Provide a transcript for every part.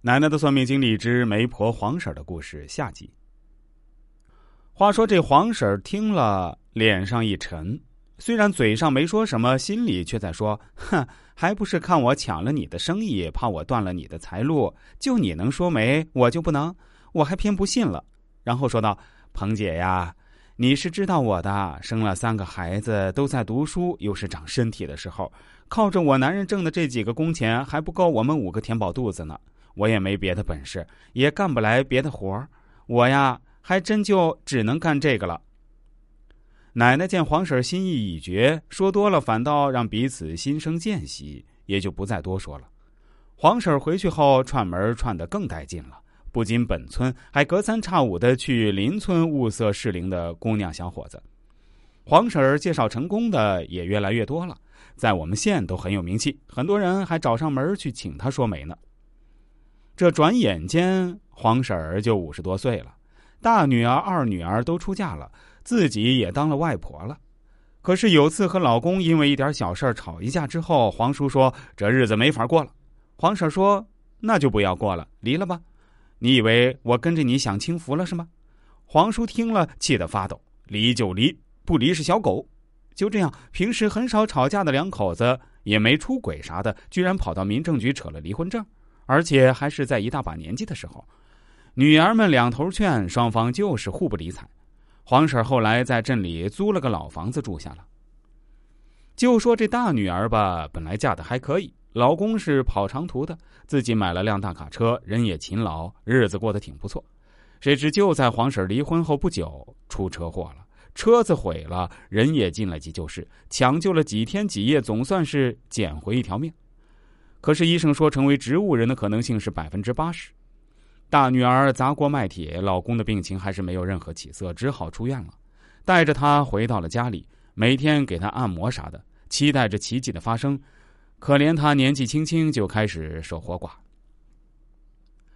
奶奶的算命经历之媒婆黄婶的故事下集。话说这黄婶听了，脸上一沉，虽然嘴上没说什么，心里却在说：“哼，还不是看我抢了你的生意，怕我断了你的财路，就你能说媒，我就不能，我还偏不信了。”然后说道：“彭姐呀，你是知道我的，生了三个孩子，都在读书，又是长身体的时候，靠着我男人挣的这几个工钱，还不够我们五个填饱肚子呢。”我也没别的本事，也干不来别的活儿，我呀还真就只能干这个了。奶奶见黄婶心意已决，说多了反倒让彼此心生间隙，也就不再多说了。黄婶回去后串门串得更带劲了，不仅本村，还隔三差五的去邻村物色适龄的姑娘小伙子。黄婶介绍成功的也越来越多了，在我们县都很有名气，很多人还找上门去请她说媒呢。这转眼间，黄婶儿就五十多岁了，大女儿、二女儿都出嫁了，自己也当了外婆了。可是有次和老公因为一点小事吵一架之后，黄叔说这日子没法过了。黄婶说：“那就不要过了，离了吧。你以为我跟着你享清福了是吗？”黄叔听了气得发抖，离就离，不离是小狗。就这样，平时很少吵架的两口子，也没出轨啥的，居然跑到民政局扯了离婚证。而且还是在一大把年纪的时候，女儿们两头劝，双方就是互不理睬。黄婶后来在镇里租了个老房子住下了。就说这大女儿吧，本来嫁的还可以，老公是跑长途的，自己买了辆大卡车，人也勤劳，日子过得挺不错。谁知就在黄婶离婚后不久，出车祸了，车子毁了，人也进了急救室，抢救了几天几夜，总算是捡回一条命。可是医生说，成为植物人的可能性是百分之八十。大女儿砸锅卖铁，老公的病情还是没有任何起色，只好出院了。带着她回到了家里，每天给她按摩啥的，期待着奇迹的发生。可怜她年纪轻轻就开始守活寡。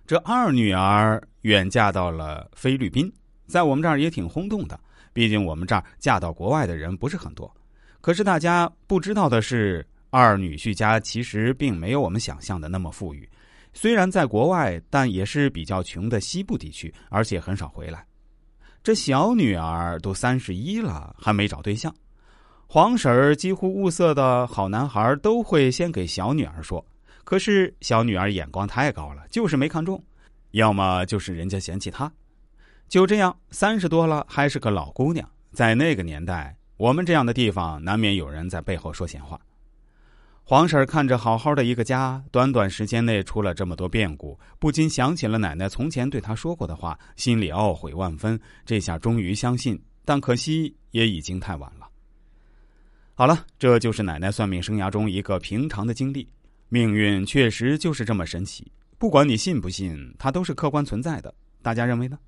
这二女儿远嫁到了菲律宾，在我们这儿也挺轰动的。毕竟我们这儿嫁到国外的人不是很多。可是大家不知道的是。二女婿家其实并没有我们想象的那么富裕，虽然在国外，但也是比较穷的西部地区，而且很少回来。这小女儿都三十一了，还没找对象。黄婶儿几乎物色的好男孩都会先给小女儿说，可是小女儿眼光太高了，就是没看中，要么就是人家嫌弃她。就这样，三十多了还是个老姑娘。在那个年代，我们这样的地方难免有人在背后说闲话。黄婶看着好好的一个家，短短时间内出了这么多变故，不禁想起了奶奶从前对她说过的话，心里懊悔万分。这下终于相信，但可惜也已经太晚了。好了，这就是奶奶算命生涯中一个平常的经历。命运确实就是这么神奇，不管你信不信，它都是客观存在的。大家认为呢？